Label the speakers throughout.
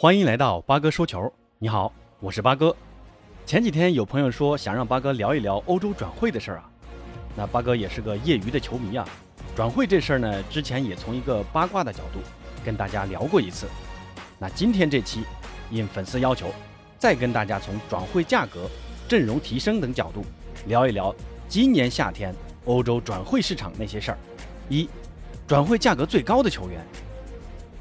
Speaker 1: 欢迎来到八哥说球。你好，我是八哥。前几天有朋友说想让八哥聊一聊欧洲转会的事儿啊，那八哥也是个业余的球迷啊。转会这事儿呢，之前也从一个八卦的角度跟大家聊过一次。那今天这期应粉丝要求，再跟大家从转会价格、阵容提升等角度聊一聊今年夏天欧洲转会市场那些事儿。一，转会价格最高的球员。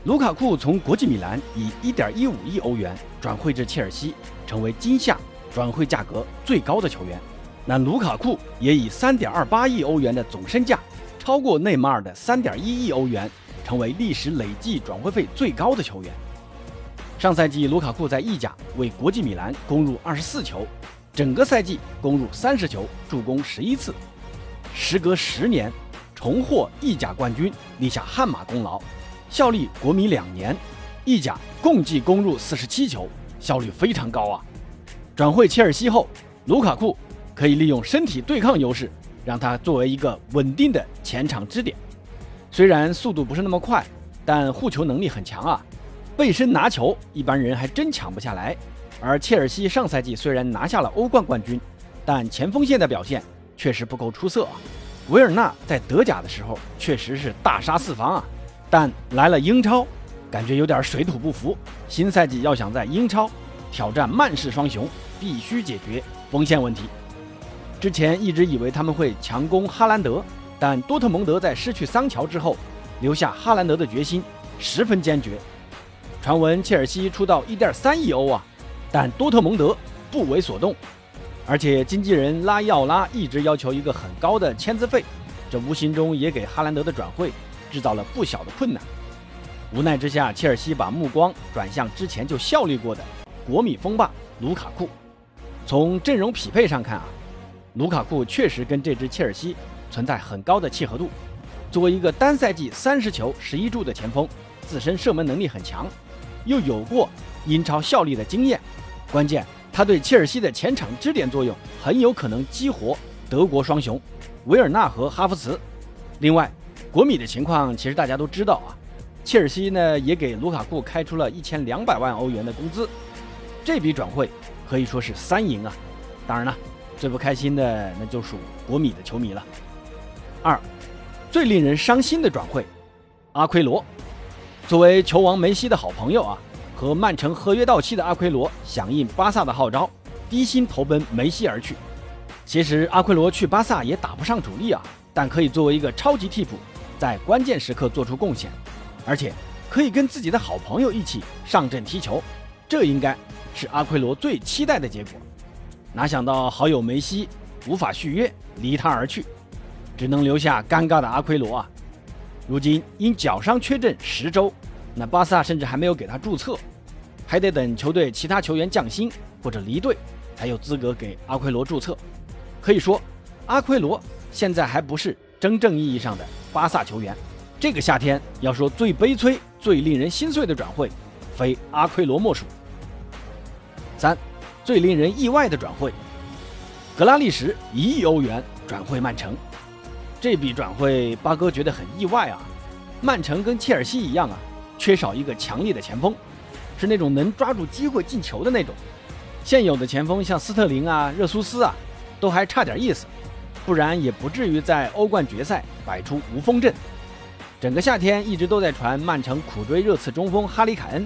Speaker 1: 卢卡库从国际米兰以1.15亿欧元转会至切尔西，成为今夏转会价格最高的球员。那卢卡库也以3.28亿欧元的总身价，超过内马尔的3.1亿欧元，成为历史累计转会费最高的球员。上赛季，卢卡库在意甲为国际米兰攻入24球，整个赛季攻入30球，助攻11次。时隔十年，重获意甲冠军，立下汗马功劳。效力国米两年，意甲共计攻入四十七球，效率非常高啊！转会切尔西后，卢卡库可以利用身体对抗优势，让他作为一个稳定的前场支点。虽然速度不是那么快，但护球能力很强啊！背身拿球，一般人还真抢不下来。而切尔西上赛季虽然拿下了欧冠冠军，但前锋线的表现确实不够出色啊！维尔纳在德甲的时候确实是大杀四方啊！但来了英超，感觉有点水土不服。新赛季要想在英超挑战曼市双雄，必须解决锋线问题。之前一直以为他们会强攻哈兰德，但多特蒙德在失去桑乔之后，留下哈兰德的决心十分坚决。传闻切尔西出到1.3亿欧啊，但多特蒙德不为所动，而且经纪人拉伊奥拉一直要求一个很高的签字费，这无形中也给哈兰德的转会。制造了不小的困难，无奈之下，切尔西把目光转向之前就效力过的国米锋霸卢卡库。从阵容匹配上看啊，卢卡库确实跟这支切尔西存在很高的契合度。作为一个单赛季三十球十一助的前锋，自身射门能力很强，又有过英超效力的经验，关键他对切尔西的前场支点作用很有可能激活德国双雄维尔纳和哈弗茨。另外。国米的情况其实大家都知道啊，切尔西呢也给卢卡库开出了一千两百万欧元的工资，这笔转会可以说是三赢啊。当然了，最不开心的那就属国米的球迷了。二，最令人伤心的转会，阿奎罗，作为球王梅西的好朋友啊，和曼城合约到期的阿奎罗响应巴萨的号召，低薪投奔梅西而去。其实阿奎罗去巴萨也打不上主力啊，但可以作为一个超级替补。在关键时刻做出贡献，而且可以跟自己的好朋友一起上阵踢球，这应该是阿奎罗最期待的结果。哪想到好友梅西无法续约，离他而去，只能留下尴尬的阿奎罗啊！如今因脚伤缺阵十周，那巴萨甚至还没有给他注册，还得等球队其他球员降薪或者离队，才有资格给阿奎罗注册。可以说，阿奎罗现在还不是真正意义上的。巴萨球员，这个夏天要说最悲催、最令人心碎的转会，非阿奎罗莫属。三，最令人意外的转会，格拉利什一亿欧元转会曼城，这笔转会八哥觉得很意外啊。曼城跟切尔西一样啊，缺少一个强力的前锋，是那种能抓住机会进球的那种。现有的前锋像斯特林啊、热苏斯啊，都还差点意思。不然也不至于在欧冠决赛摆出无锋阵。整个夏天一直都在传曼城苦追热刺中锋哈里凯恩，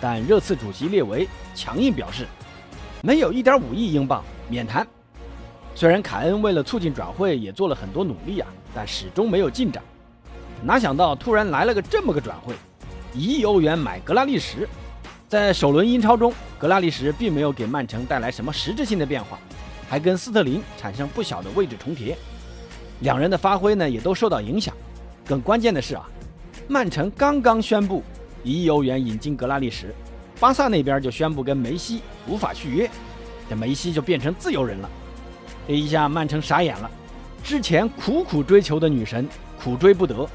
Speaker 1: 但热刺主席列维强硬表示，没有1.5亿英镑免谈。虽然凯恩为了促进转会也做了很多努力啊，但始终没有进展。哪想到突然来了个这么个转会，一亿欧元买格拉利什。在首轮英超中，格拉利什并没有给曼城带来什么实质性的变化。还跟斯特林产生不小的位置重叠，两人的发挥呢也都受到影响。更关键的是啊，曼城刚刚宣布一亿欧元引进格拉利什，巴萨那边就宣布跟梅西无法续约，这梅西就变成自由人了。这一下曼城傻眼了，之前苦苦追求的女神苦追不得，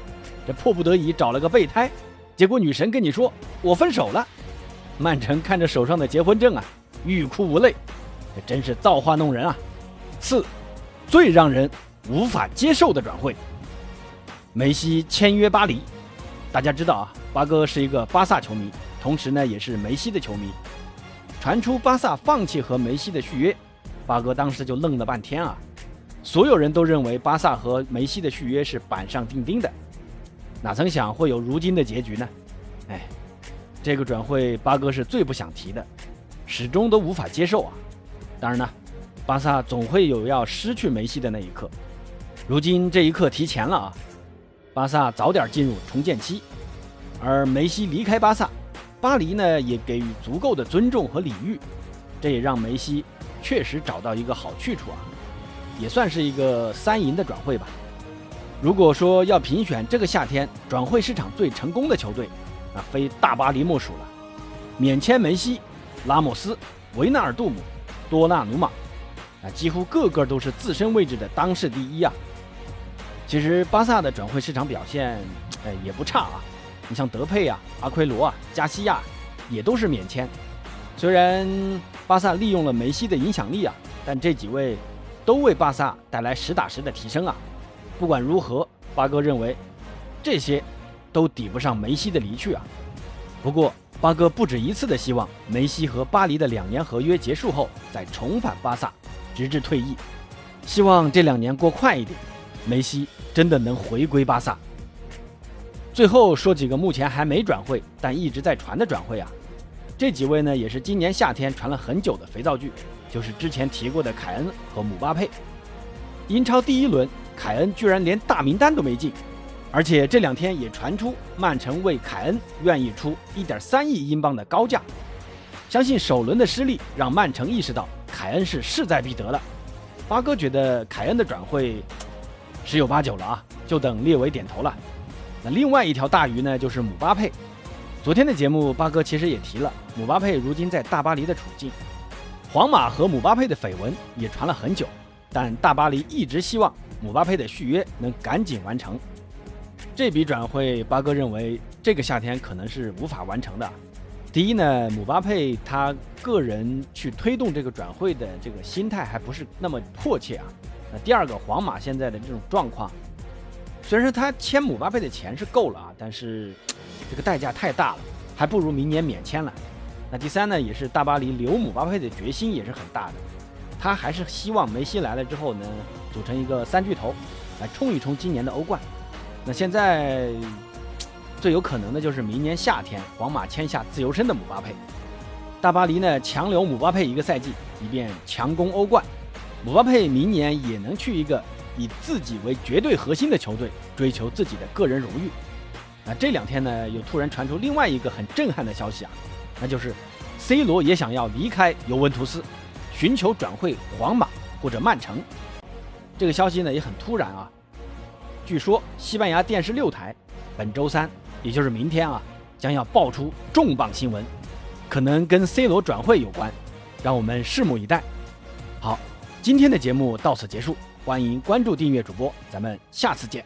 Speaker 1: 这迫不得已找了个备胎，结果女神跟你说我分手了。曼城看着手上的结婚证啊，欲哭无泪。这真是造化弄人啊！四，最让人无法接受的转会，梅西签约巴黎。大家知道啊，八哥是一个巴萨球迷，同时呢也是梅西的球迷。传出巴萨放弃和梅西的续约，八哥当时就愣了半天啊！所有人都认为巴萨和梅西的续约是板上钉钉的，哪曾想会有如今的结局呢？哎，这个转会八哥是最不想提的，始终都无法接受啊！当然呢，巴萨总会有要失去梅西的那一刻，如今这一刻提前了啊！巴萨早点进入重建期，而梅西离开巴萨。巴黎呢也给予足够的尊重和礼遇，这也让梅西确实找到一个好去处啊，也算是一个三赢的转会吧。如果说要评选这个夏天转会市场最成功的球队，那非大巴黎莫属了。免签梅西、拉莫斯、维纳尔杜姆、多纳鲁马，啊，几乎个个都是自身位置的当世第一啊。其实巴萨的转会市场表现，哎，也不差啊。你像德佩啊、阿奎罗啊、加西亚，也都是免签。虽然巴萨利用了梅西的影响力啊，但这几位都为巴萨带来实打实的提升啊。不管如何，巴哥认为这些都抵不上梅西的离去啊。不过，巴哥不止一次的希望梅西和巴黎的两年合约结束后再重返巴萨，直至退役。希望这两年过快一点，梅西真的能回归巴萨。最后说几个目前还没转会但一直在传的转会啊，这几位呢也是今年夏天传了很久的肥皂剧，就是之前提过的凯恩和姆巴佩。英超第一轮，凯恩居然连大名单都没进，而且这两天也传出曼城为凯恩愿意出1.3亿英镑的高价。相信首轮的失利让曼城意识到凯恩是势在必得了。八哥觉得凯恩的转会十有八九了啊，就等列维点头了。那另外一条大鱼呢，就是姆巴佩。昨天的节目，八哥其实也提了姆巴佩如今在大巴黎的处境。皇马和姆巴佩的绯闻也传了很久，但大巴黎一直希望姆巴佩的续约能赶紧完成。这笔转会，八哥认为这个夏天可能是无法完成的。第一呢，姆巴佩他个人去推动这个转会的这个心态还不是那么迫切啊。那第二个，皇马现在的这种状况。虽然说他签姆巴佩的钱是够了啊，但是这个代价太大了，还不如明年免签了。那第三呢，也是大巴黎留姆巴佩的决心也是很大的，他还是希望梅西来了之后呢，组成一个三巨头，来冲一冲今年的欧冠。那现在最有可能的就是明年夏天皇马签下自由身的姆巴佩，大巴黎呢强留姆巴佩一个赛季，以便强攻欧冠。姆巴佩明年也能去一个。以自己为绝对核心的球队追求自己的个人荣誉。那这两天呢，又突然传出另外一个很震撼的消息啊，那就是 C 罗也想要离开尤文图斯，寻求转会皇马或者曼城。这个消息呢也很突然啊。据说西班牙电视六台本周三，也就是明天啊，将要爆出重磅新闻，可能跟 C 罗转会有关，让我们拭目以待。好，今天的节目到此结束。欢迎关注、订阅主播，咱们下次见。